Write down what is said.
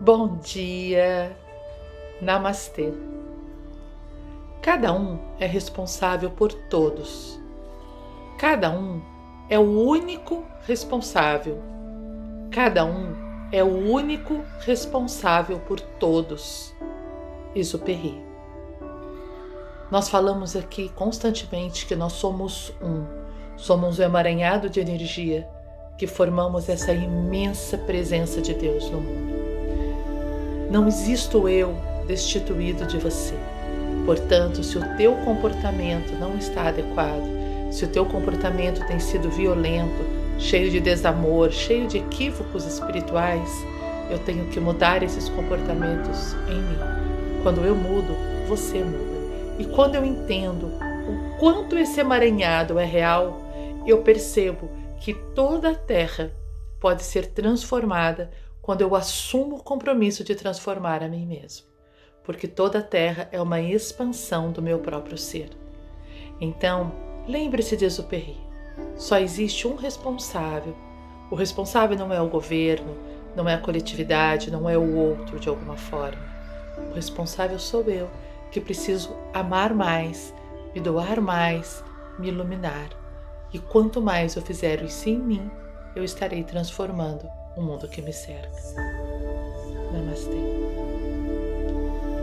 Bom dia, Namastê. Cada um é responsável por todos. Cada um é o único responsável. Cada um é o único responsável por todos. Exupéry. Nós falamos aqui constantemente que nós somos um, somos um emaranhado de energia que formamos essa imensa presença de Deus no mundo. Não existo eu destituído de você. Portanto, se o teu comportamento não está adequado, se o teu comportamento tem sido violento, cheio de desamor, cheio de equívocos espirituais, eu tenho que mudar esses comportamentos em mim. Quando eu mudo, você muda. E quando eu entendo o quanto esse emaranhado é real, eu percebo que toda a terra pode ser transformada quando eu assumo o compromisso de transformar a mim mesmo, porque toda a terra é uma expansão do meu próprio ser. Então, lembre-se de Exupéry. Só existe um responsável. O responsável não é o governo, não é a coletividade, não é o outro de alguma forma. O responsável sou eu que preciso amar mais, me doar mais, me iluminar. E quanto mais eu fizer isso em mim, eu estarei transformando o mundo que me cerca. Namastê.